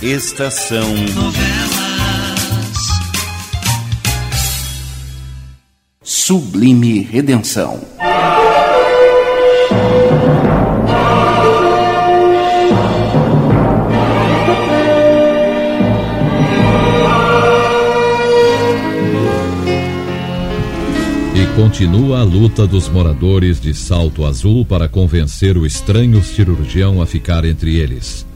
Estação Novelas. Sublime Redenção. Continua a luta dos moradores de Salto Azul para convencer o estranho cirurgião a ficar entre eles.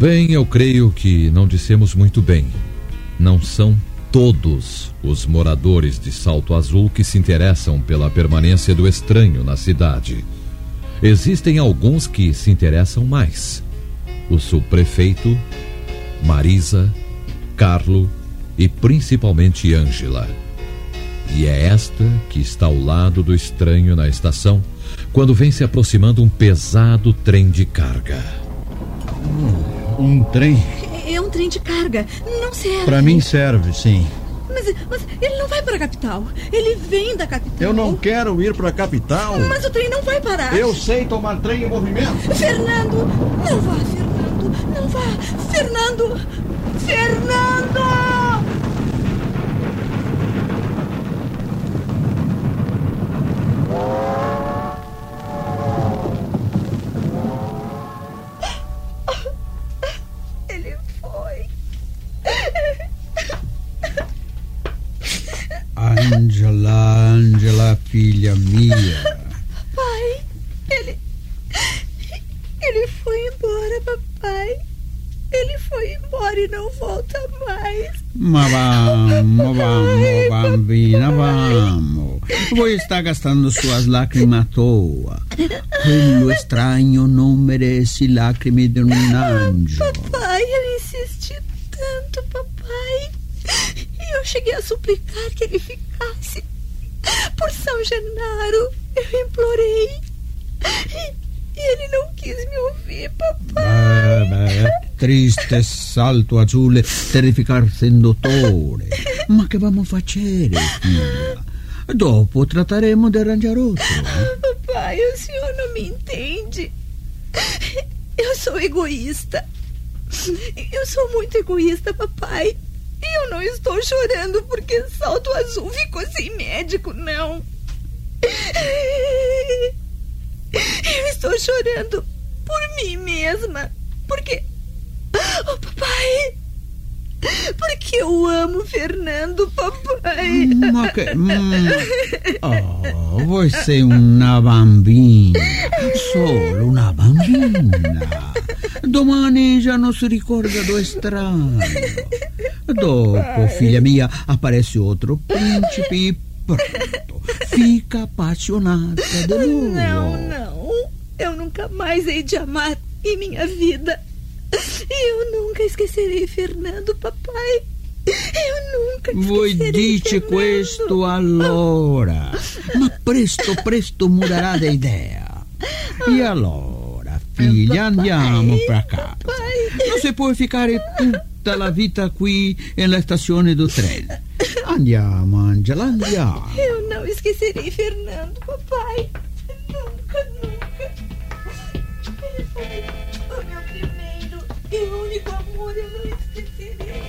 Bem, eu creio que não dissemos muito bem. Não são todos os moradores de Salto Azul que se interessam pela permanência do estranho na cidade. Existem alguns que se interessam mais. O subprefeito, Marisa, Carlo e principalmente Ângela. E é esta que está ao lado do estranho na estação, quando vem se aproximando um pesado trem de carga. Um trem? É um trem de carga. Não serve. Para mim serve, sim. Mas, mas, ele não vai para a capital. Ele vem da capital. Eu não quero ir para a capital. Mas o trem não vai parar. Eu sei tomar trem em movimento. Fernando, não vá, Fernando. Não vá. Fernando. Fernando! Angela, Angela, filha minha. Pai, ele. Ele foi embora, papai. Ele foi embora e não volta mais. Mas vamos, vamos, bambina, vamos. Você está gastando suas lágrimas à toa. Quello estranho não merece lágrimas de um anjo. Papai, eu insisti tanto, papai. E eu cheguei a suplicar que ele ficasse. Por São Genaro, eu implorei. E, e ele não quis me ouvir, papai. Beh, triste salto azul terrificarsi in dottore. Ma che vamo facere, figlia? Dopo trattaremo di arrangiare outro. Papai, o senhor não me entende. Eu sou egoísta. Eu sou muito egoísta, papai. Eu não estou chorando porque Salto Azul ficou sem médico, não. Eu estou chorando por mim mesma. Porque. Oh, papai! Porque eu amo Fernando, papai. Ma che. Mm, oh, você é uma bambina. Solo una bambina. Domani já não se ricorda do estranho. Dopo, filha mia, aparece outro príncipe e pronto. Fica apaixonada de novo. Não, não. Eu nunca mais hei de amar em minha vida. Eu nunca esquecerei Fernando, papai. Eu nunca Voi dice Fernando. questo allora. Ma presto, presto mudrà di idea. E allora, figlia, andiamo pra casa. Non si può ficcare tutta la vita qui nella stazione do treno. Andiamo, Angela, andiamo. Eu não esquecerei Fernando, papai. E único amor, eu não esquecerei.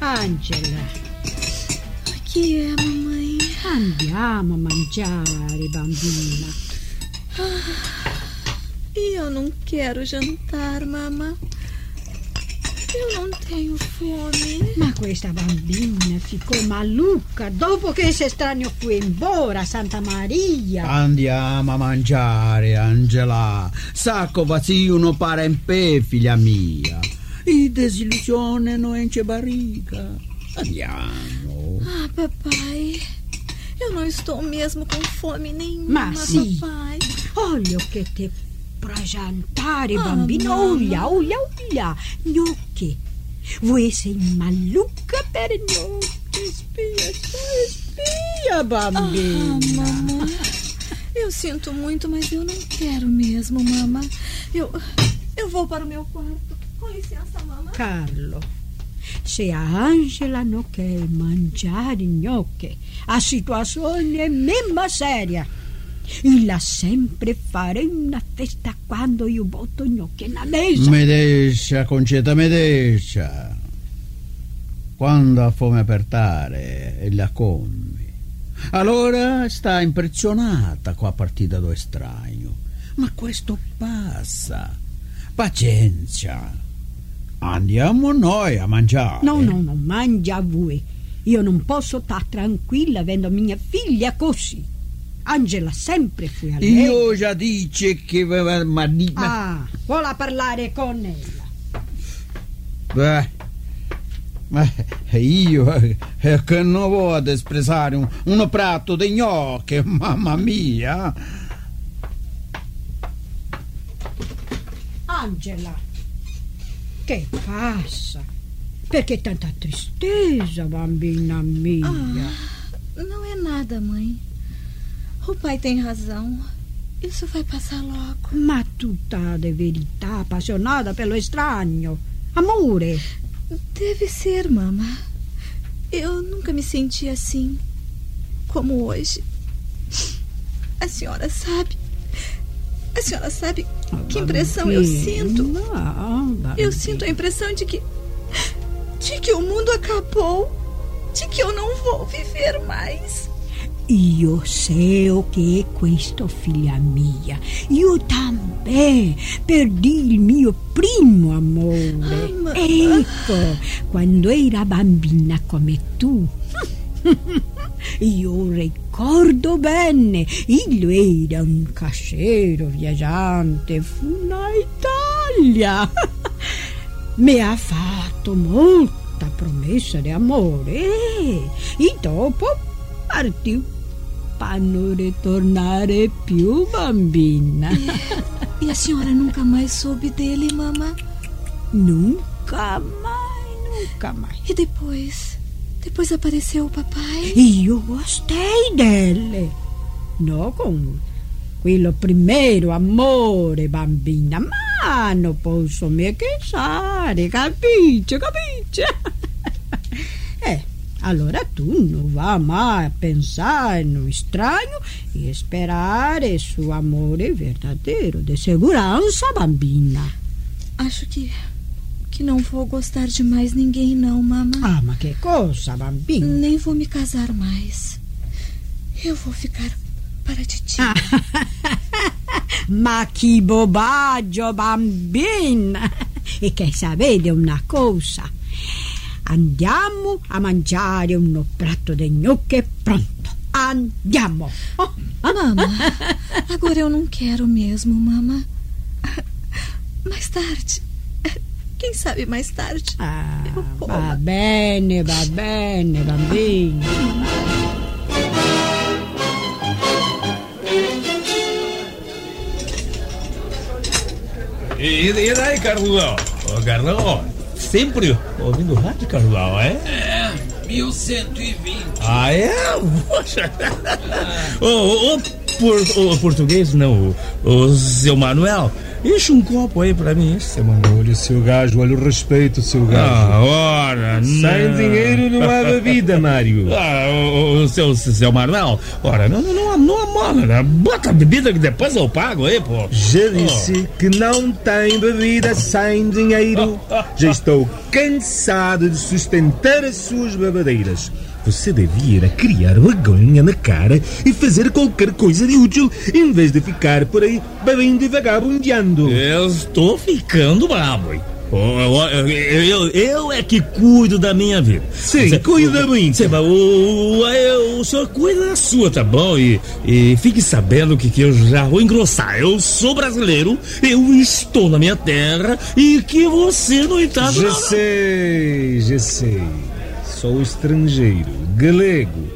Angela, Que é, mamãe? andiamo a mangiare, bambina. E eu não quero jantar, mamã. Eu não tenho fome. Ma questa bambina ficou maluca dopo che esse estranho foi embora, Santa Maria. Andiamo a mangiare, Angela. Sacco vazio non para in pé, figlia mia. E desillusione non enche barriga. Andiamo. Ah, papai. Eu não estou mesmo com fome nenhuma, Ma sì. papai. Olha o che te pra jantare, Ah, bambina. Olha, olha, olha. Gnocchi. Voi sei maluca per gnocchi. Spia, spia, Ah, bambina. mamãe. Eu sinto muito, mas eu não quero mesmo, mama. Eu, eu vou para o meu quarto. Com licença, mamãe. Carlo, Se a Ângela não quer mangiare gnocchi, a situazione è mesmo seria. Ella sempre farà una festa quando io botto gnocchi na mesa. Me deixa, Concetta, me deixa. Quando ha fome apertare e la come. Allora sta impressionata la partita do estraneo. Ma questo passa. Pazienza. Andiamo noi a mangiare. No, no, no, mangia voi. Io non posso stare tranquilla avendo mia figlia così. Angela sempre fu a lei. Io già dice che... Ma, Ah, vuole parlare con ella. Beh, ma io eh, che non voglio espressare un, uno prato di gnocchi, mamma mia. Angela, che passa? Perché tanta tristeza, bambina mia? Ah, não é nada, mãe. O pai tem razão. Isso vai passar logo. Ma tu tá de verità appassionata pelo estranho. Amore, Deve ser, mamã. Eu nunca me senti assim como hoje. A senhora sabe. A senhora sabe que impressão eu sinto. Eu sinto a impressão de que. de que o mundo acabou. De que eu não vou viver mais. Io sei o che è questo, figlia mia. Io também perdi il mio primo amore. Ah, ma- Ecco, quando era bambina come tu. Io ricordo bene, io era un casciero viaggiante, fu na Italia. Mi ha fatto molta promessa di amore e, e dopo partì per non ritornare più bambina. E a senhora nunca mais soube dele, mamã? Nunca mai, nunca mai. E depois? Depois apareceu o papai? Io gostei dele. Non con quello primero amore, bambina, ma non posso me casare, capisci, capisci? eh, allora tu non va mai a pensare no estranho e sperare su amore verdadeiro, de segurança, bambina. Acho que. que não vou gostar de mais ninguém, não, mamã. Ah, ma che cosa, bambina? Nem vou me casar mais. Eu vou ficar para titia. Ma che bobaggio, bambina! E che sapete una cosa? Andiamo a mangiare uno prato di gnocchi pronto. Andiamo! Oh, Mama, agora eu não quero mesmo, mama. Mais tarde. Quem sabe mais tarde? ah, Eu vou. va bene, va bene, bambina. E, e daí, Carlão? Ô, Carlão, sempre ouvindo rádio, Carlão, é? É, 1120. Ah, é? Poxa. Ô, ô, ô, por- ô, português, não, o, o seu Manuel, enche um copo aí pra mim, enche, seu Manuel. Olha, seu gajo, olha o respeito, seu gajo. Ah, ora, Sem não. dinheiro não há bebida, Mário. Ah, o, o seu, seu Manuel, ora, não, não, não, não amola, né? Bota a bebida que depois eu pago aí, pô. Já disse que não tem bebida sem dinheiro. Já estou cansado de sustentar as suas babadeiras. Você devia era criar vergonha na cara e fazer qualquer coisa de útil em vez de ficar por aí bebendo e vagabundeando. Eu estou ficando bravo, hein? Eu, eu, eu, é que cuido da minha vida. Sim, Você- cuida da minha. Você, o, o, eu- o senhor cuida da sua, tá bom? E, e fique sabendo que, que eu já vou engrossar. Eu sou brasileiro, eu estou na minha terra e que você, no entanto. Já não- sei, já sei. Sou estrangeiro, galego,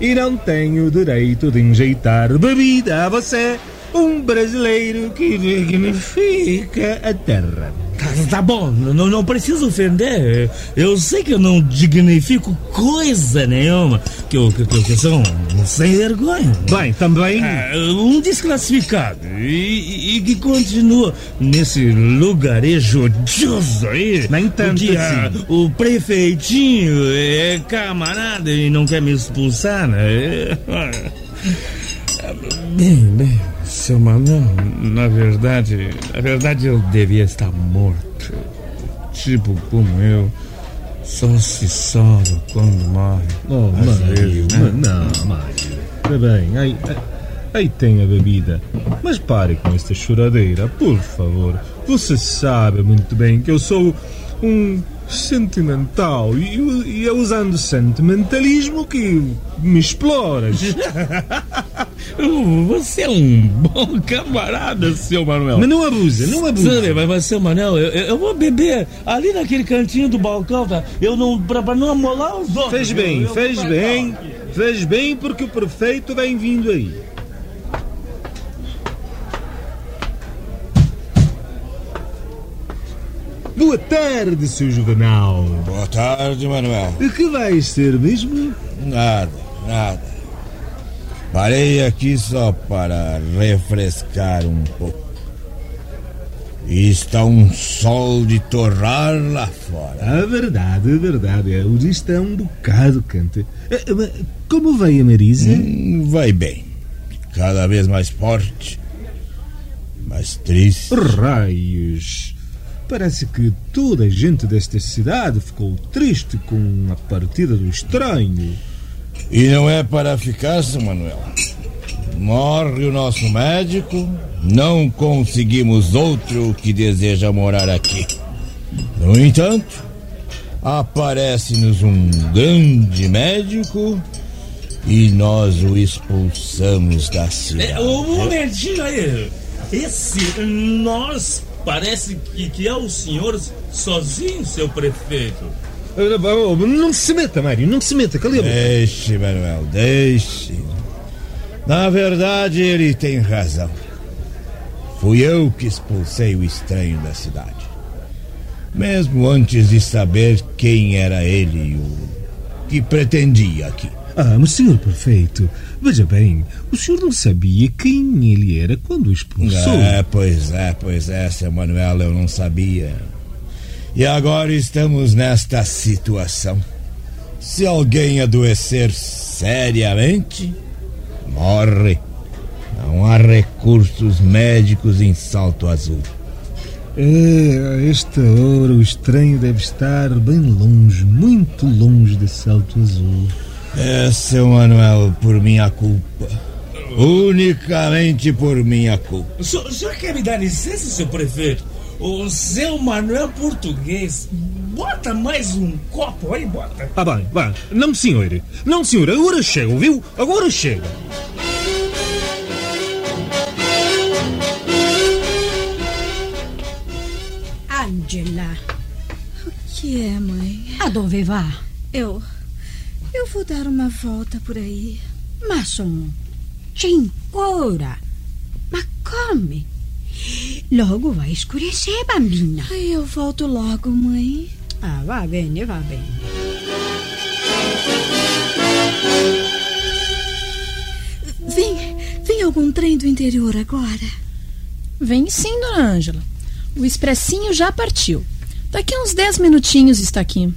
e não tenho direito de enjeitar bebida a você, um brasileiro que dignifica a terra. Tá bom, não, não preciso ofender. Eu sei que eu não dignifico coisa nenhuma. Que eu, que, que eu sou um sem vergonha. Bem, também. Ah, um desclassificado. E, e, que continua nesse lugarejo odioso aí. Nem tanto porque, assim. ah, o prefeitinho é camarada e não quer me expulsar, né? Bem, bem, seu Manuel, na verdade, na verdade eu devia estar morto. Tipo como eu, só se salva quando morre. Oh, Mário, né? não, Mário. Está bem, aí, aí- aí tem a bebida. Mas pare com esta choradeira, por favor. Você sabe muito bem que eu sou um sentimental e, e é usando sentimentalismo que me exploras. Você é um bom camarada, seu Manuel. Mas não abusa, não abusa. Sabe, mas, mas seu Manuel, eu, eu vou beber ali naquele cantinho do balcão, tá? Eu não. pra, pra não amolar os outros. Fez bem, Eu- eu fez bem, fez bem porque o prefeito vem vindo aí. Boa tarde, seu Juvenal. Boa tarde, Manuel. O que vai ser mesmo? Nada, nada. Parei aqui só para refrescar um pouco. E está um sol de torrar lá fora. A verdade, a verdade. é, O dia está um bocado quente. Eh, mas Como vai a Marisa? Hum, vai bem. Cada vez mais forte. Mais triste. Raios. Parece que toda a gente desta cidade ficou triste com a partida do estranho. E não é para ficar, seu Manuel. Morre o nosso médico, não conseguimos outro que deseja morar aqui. No entanto, aparece-nos um grande médico e nós o expulsamos da É, cidade. um momentinho aí. Esse nós parece que, que é o senhor sozinho, seu prefeito. Oh, Não se meta, Mário, não se meta, cala a boca. Deixe, Manuel, deixe. Na verdade, ele tem razão. Fui eu que expulsei o estranho da cidade. Mesmo antes de saber quem era ele e o que pretendia aqui. Ah, mas senhor prefeito, veja bem, o senhor não sabia quem ele era quando o expulsou. É, pois é, pois é, seu Manuel, eu não sabia. E agora estamos nesta situação. Se alguém adoecer seriamente, morre. Não há recursos médicos em Salto Azul. É, a esta hora o estranho deve estar bem longe, muito longe de Salto Azul. É, seu Manuel, por minha culpa. Unicamente por minha culpa. O senhor, o senhor quer me dar licença, seu prefeito? O seu Manuel Português, bota mais um copo aí, bota. Ah, bem, bem, não senhor, não senhor, agora chego, viu? Agora chego. Angela, O que é, mãe? adove va? Eu. Eu vou dar uma volta por aí. Ma sono cinque ore. Ma come? Logo vai escurecer, bambina. Ai, eu volto logo, mãe. Ah, va bene, va bene. Vem, vem algum trem do interior agora? Vem sim, dona Ângela. O expressinho já partiu. Daqui a uns 10 minutinhos está aqui.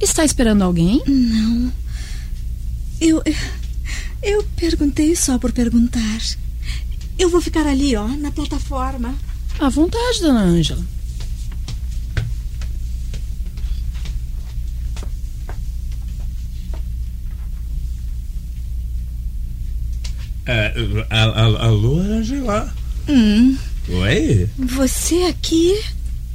Está esperando alguém? Não. Eu. Eu perguntei só por perguntar. Eu vou ficar ali, ó, na plataforma. À vontade, dona Ângela. É, a- a- alô, Angela? Hum, Oi? você aqui?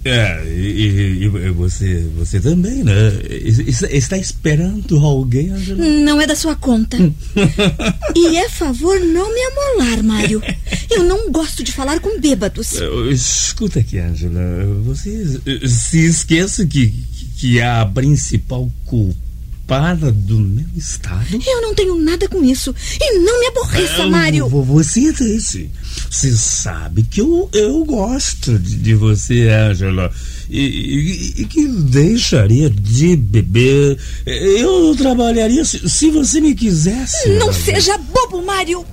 É, e, e- e você, você também, né? Es- Está esperando alguém, Angela? Não é da sua conta. e é favor não me amolar, Mário. Eu não gosto de falar com bêbados. Escuta aqui, Angela. Você se esqueça que, que a principal culpada do meu estado? Eu não tenho nada com isso. E não me aborreça, Eu- Mário. vo- Você disse. Você sabe que eu, eu gosto de, de você, Angela. E, e- e que deixaria de beber. Eu trabalharia se, se você me quisesse. Não Angela. seja bobo, Mário.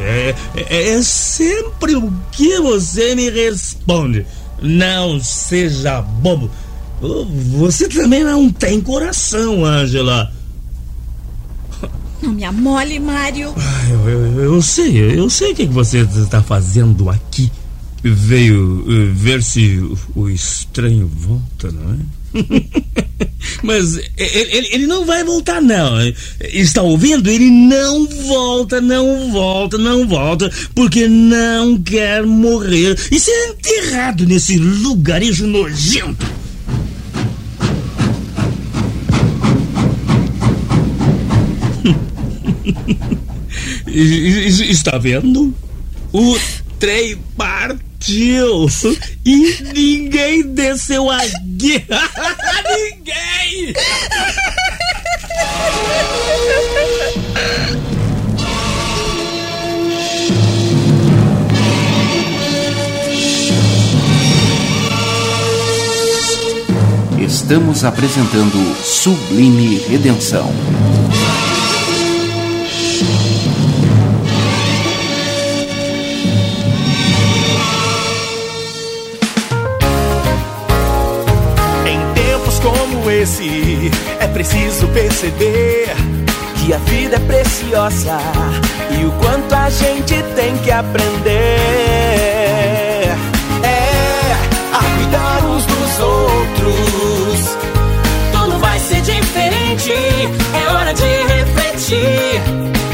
É, é- é sempre o que você me responde. Não seja bobo. Você também não tem coração, Angela. Não me amole, Mário. Ah, Eu, eu, eu sei, eu sei o que que você está fazendo aqui. Veio eh, ver se o estranho volta, não é? Mas ele, ele não vai voltar, não. Está ouvindo? Ele não volta, não volta, não volta, porque não quer morrer e ser enterrado nesse lugarejo nojento. Está vendo? O trem partiu e ninguém desceu a guerra. ninguém! Estamos apresentando Sublime Redenção. Esse, é preciso perceber que a vida é preciosa e o quanto a gente tem que aprender. É a cuidar uns dos outros. Tudo vai ser diferente, é hora de refletir.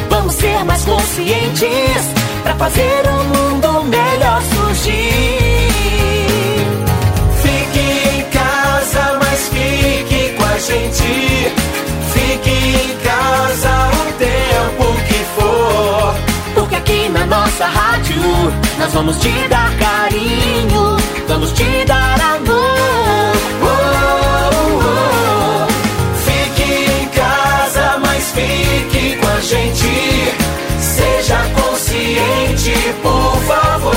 Vamos ser mais conscientes para fazer o mundo melhor surgir. Gente. Fique em casa o tempo que for. Porque aqui na nossa rádio nós vamos te dar carinho, vamos te dar amor. Oh, oh, oh. Fique em casa, mas fique com a gente. Seja consciente, por favor.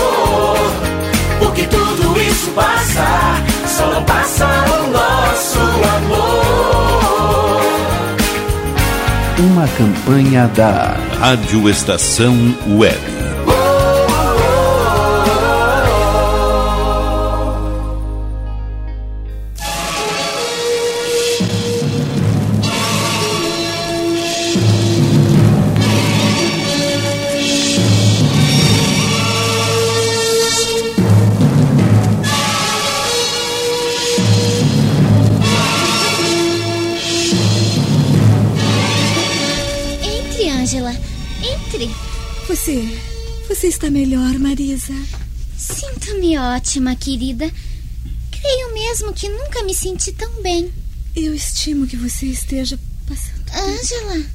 Uma campanha da Rádio Estação Web. Está melhor, Marisa? Sinto-me ótima, querida. Creio mesmo que nunca me senti tão bem. Eu estimo que você esteja passando. Ângela,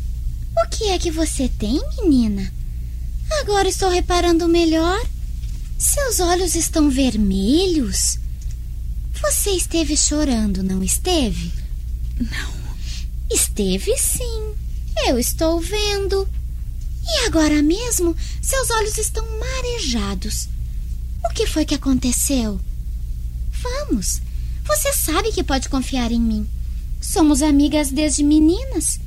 o que é que você tem, menina? Agora estou reparando melhor. Seus olhos estão vermelhos. Você esteve chorando, não esteve? Não. Esteve sim. Eu estou vendo. E agora mesmo, seus olhos estão marejados. O que foi que aconteceu? Vamos. Você sabe que pode confiar em mim. Somos amigas desde meninas.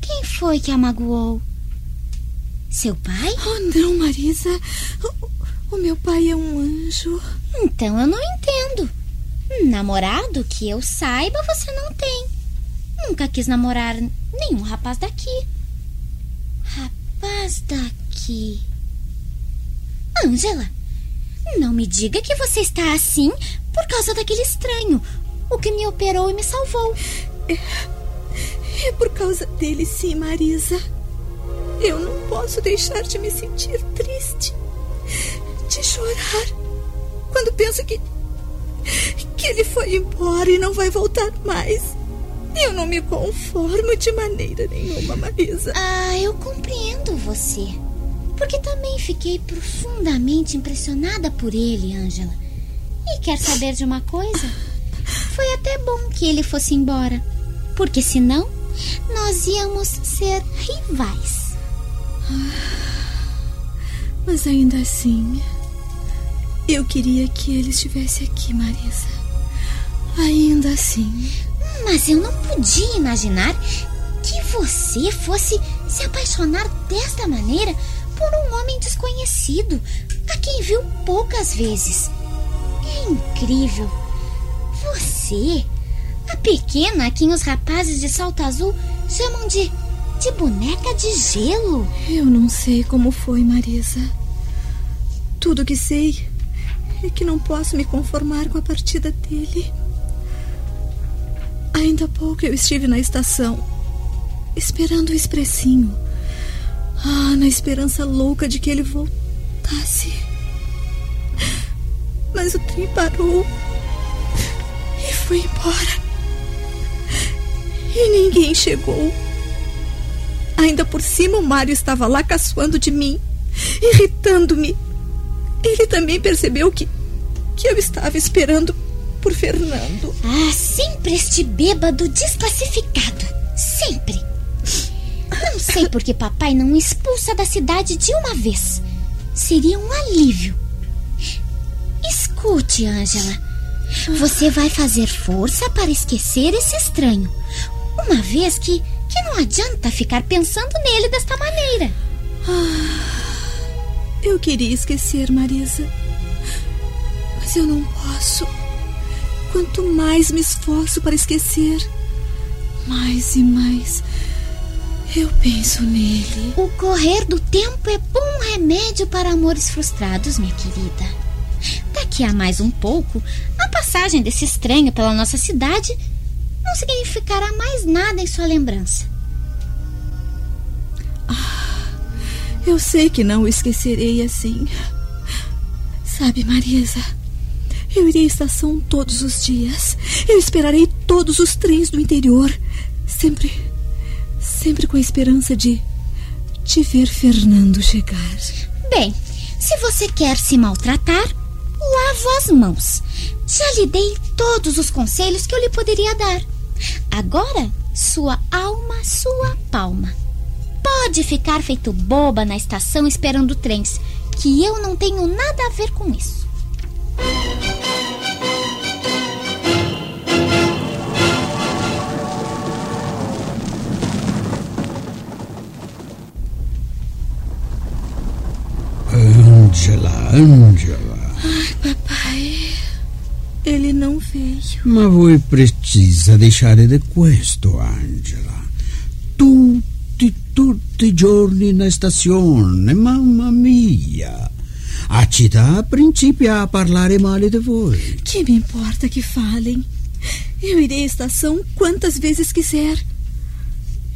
Quem foi que a magoou? Seu pai? Oh, não, Marisa. O, o meu pai é um anjo. Então eu não entendo. Namorado que eu saiba, você não tem. Nunca quis namorar nenhum rapaz daqui. Rapaz daqui. Ângela, não me diga que você está assim por causa daquele estranho, o que me operou e me salvou. É, é por causa dele, sim, Marisa. Eu não posso deixar de me sentir triste, de chorar, quando penso que. que ele foi embora e não vai voltar mais. Eu não me conformo de maneira nenhuma, Marisa. Ah, eu compreendo você. Porque também fiquei profundamente impressionada por ele, Ângela. E quer saber de uma coisa? Foi até bom que ele fosse embora. Porque senão nós íamos ser rivais. Mas ainda assim, eu queria que ele estivesse aqui, Marisa. Ainda assim. Mas eu não podia imaginar que você fosse se apaixonar desta maneira por um homem desconhecido, a quem viu poucas vezes. É incrível. Você, a pequena a quem os rapazes de salto azul chamam de de boneca de gelo. Eu não sei como foi, Marisa. Tudo que sei é que não posso me conformar com a partida dele. Ainda há pouco eu estive na estação, esperando o expressinho. Ah, na esperança louca de que ele voltasse. Mas o trem parou e foi embora. E ninguém chegou. Ainda por cima, o Mário estava lá caçoando de mim, irritando-me. Ele também percebeu que, que eu estava esperando por Fernando. Ah, sempre este bêbado desclassificado. Sempre. Não sei por que papai não expulsa da cidade de uma vez. Seria um alívio. Escute, Ângela. Você vai fazer força para esquecer esse estranho. Uma vez que, que não adianta ficar pensando nele desta maneira. Ah, eu queria esquecer, Marisa. Mas eu não posso. Quanto mais me esforço para esquecer, mais e mais eu penso nele. O correr do tempo é bom remédio para amores frustrados, minha querida. Daqui a mais um pouco, a passagem desse estranho pela nossa cidade não significará mais nada em sua lembrança. Ah, eu sei que não o esquecerei assim. Sabe, Marisa, eu irei à estação todos os dias. Eu esperarei todos os trens do interior. Sempre, sempre com a esperança de, de ver Fernando chegar. Bem, se você quer se maltratar, lava as mãos. Já lhe dei todos os conselhos que eu lhe poderia dar. Agora, sua alma, sua palma. Pode ficar feito boba na estação esperando trens, que eu não tenho nada a ver com isso. Angela. Ai, papai. Ele não veio. Ma voi precisa lasciare di questo, Angela. Tutti, tutti i giorni na stazione, mamma mia. A città principia a parlare male di voi. Que me importa que falem? Eu irei à estação quantas vezes quiser.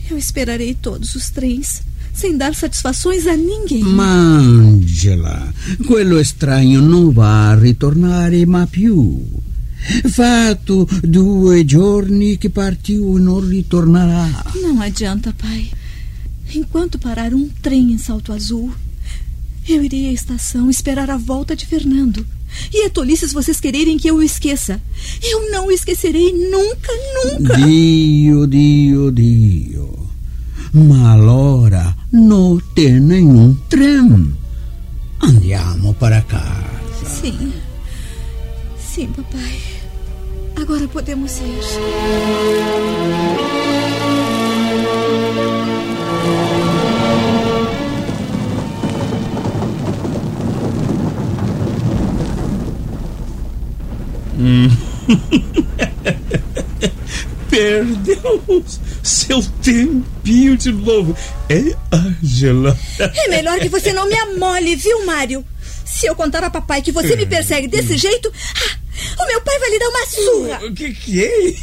Eu esperarei todos os trens, sem dar satisfações a ninguém. Ma Angela, quello estranho non va a ritornare mai più. Fatto due giorni che partiu e non ritornerà. Não adianta, pai. Enquanto parar um trem em Salto Azul, eu irei à estação esperar a volta de Fernando. E é tolices vocês quererem que eu o esqueça. Eu não o esquecerei nunca, nunca. Dio, Dio, Dio. Ma non tem nenhum trem. Andiamo para casa. Sim. Sim, papai. Agora podemos ir. Hum. Perdeu seu tempinho de novo. É, Angela? É melhor que você não me amole, viu, Mário? Se eu contar a papai que você me persegue desse jeito, ah, o meu pai vai lhe dar uma surra. O que que é?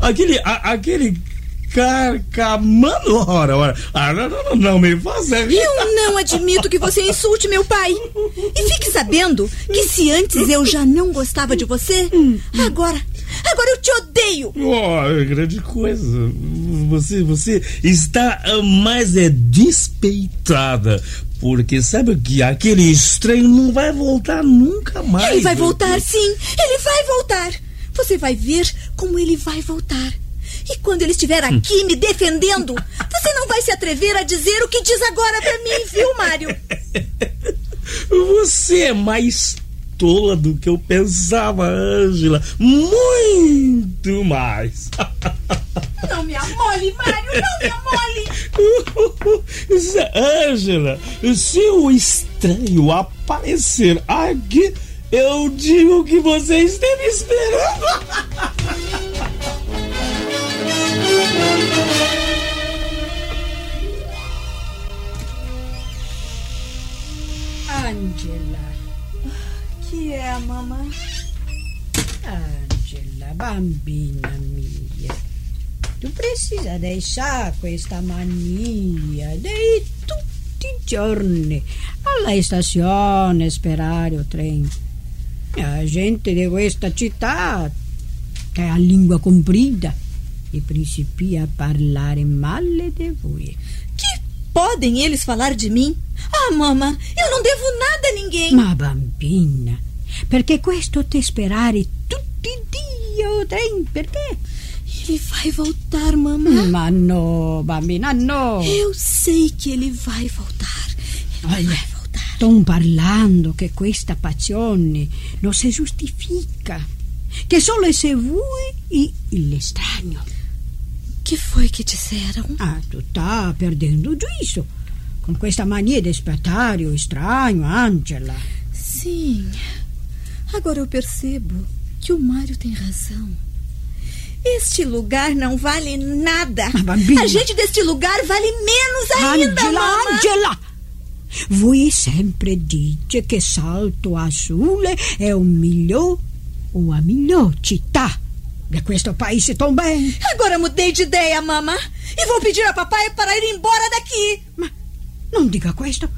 aquele, a, aquele carcamano, ora, ora. Ah, não, não, não, não me faça rir. Eu não admito que você insulte meu pai. E fique sabendo que se antes eu já não gostava de você, agora, agora eu te odeio. Oh, grande coisa. Você, você está mais é despeitada. Porque sabe que aquele estranho não vai voltar nunca mais. Ele vai voltar, sim. Ele vai voltar. Você vai ver como ele vai voltar. E quando ele estiver aqui me defendendo, você não vai se atrever a dizer o que diz agora pra mim, viu, Mário? Você é mais tola do que eu pensava, Ângela. Muito mais. Não me amole, Mário, não me amole. Ângela, se o estranho aparecer aqui, eu digo que você esteve esperando. Angela. Que é, mamãe? Angela, bambina mia. Tu precisa deixar questa mania di tutti i giorni alla stazione sperare il treno. La gente di questa città che ha lingua comprida e principia a parlare male di voi. Que podem eles falar de mim? Ah, mama, eu não devo nada a ninguém. Ma bambina, perché questo te sperare tutti i dia o trem? Perché? Ele vai voltar, mamãe. Ma no, bambina, no. Eu sei que ele vai voltar. Ele Olha, vai voltar. Parlando che questa passione non si giustifica, che solo se vuoi e l'estraneo. Que foi que disseram? Ah, tu tá perdendo o juízo com questa mania de espetário estranho, Angela. Sim. Agora eu percebo que o Mário tem razão. Este lugar não vale nada. A gente deste lugar vale menos ainda, Angela, mamma. Angela! Voi sempre dite che Salto Azul è un miglior o a miglior città di questo paese também. Agora mudei de ideia, mamma. E vou pedir a papai para ir embora daqui. Ma non dica questo,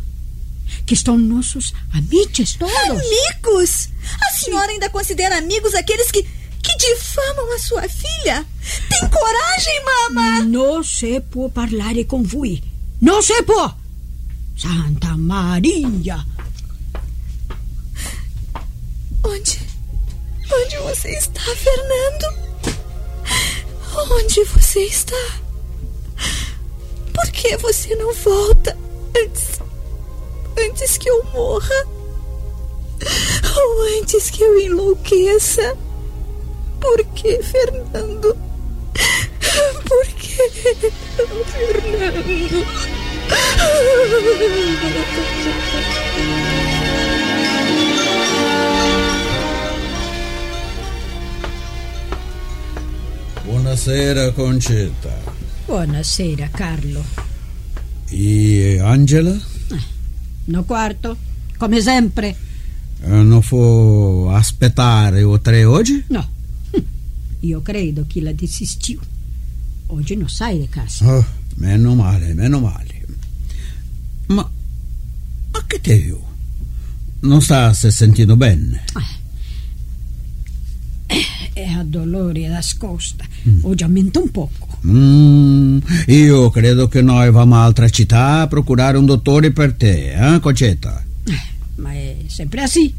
che sono nossos amici todos. Amigos? A senhora ainda considera amigos aqueles que, que difamam a sua filha? Tem coragem, mamma? Non si può parlare con voi. Non si può. Santa Maria. Onde? Onde você está, Fernando? Onde você está? Por que você não volta antes. Antes que eu morra? Ou antes que eu enlouqueça? Por que, Fernando? Por que, Fernando? Buonasera, Concetta. Buonasera, Carlo. E Angela? No quarto, come sempre. Eh, Non può aspettare o tre oggi? No. Io credo che la desistiu. Oggi non sai di casa. Oh, meno male, meno male. Ma, ma che te io? Non sta se sentendo bene? È a dolore nascosta. Oggi aumenta un poco. Mm, io credo che noi vamo a altra città a procurare un dottore per te, eh, Concetta? Ma è sempre così.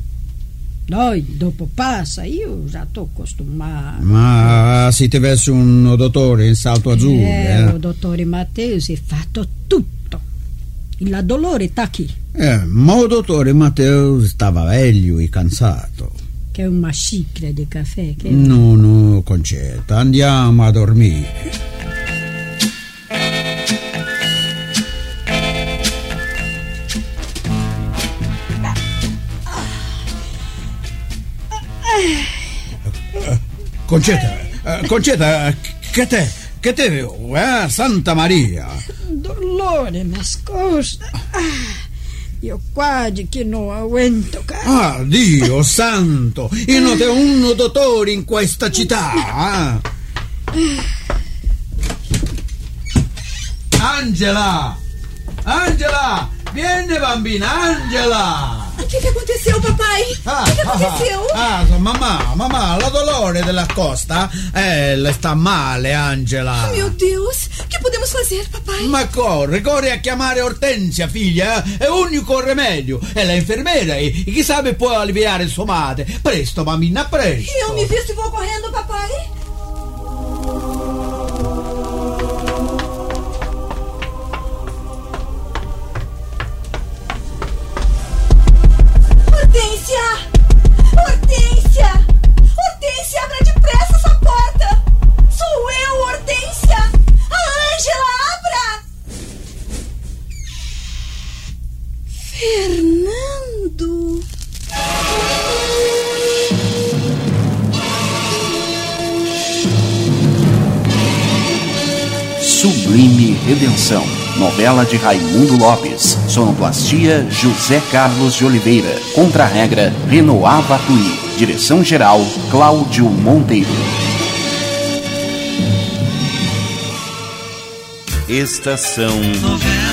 Noi, dopo passa, io già sto acostumata. Ma se ti avessi un dottore in salto azzurro, Eh, eh? il dottore Matteo si è fatto tutto. Il dolore sta qui, Eh, ma il dottore Matteo stava veglio e cansato. che è una xicra di caffè. Che... No, no, Concetta, andiamo a dormire. Concetta, eh, Concetta, che te, che te, eh, Santa Maria. Dolore nascosto. Ah, io quasi che non aguento, caro. Ah, Dio santo, io non ho un dottore in questa città. eh. Angela! Angela! Vieni bambina, Angela! O que, que aconteceu, papai? Ah, o que, que aconteceu? Ah, ah, mamma, mamma, la dolore della costa, eh, le sta male, Angela. Meu Deus, o que podemos fazer, papai? Ma corre, corre a chiamare Ortensia, figlia, eh? è l'unico remedio. È la infermiera e chi sa può alleviare il suo male. Presto, bambina, presto. Eu me visto e vou correndo, papai. De Raimundo Lopes. Sonoplastia José Carlos de Oliveira. Contra-regra Renoir Batuí. Direção-geral Cláudio Monteiro. Estação Novela.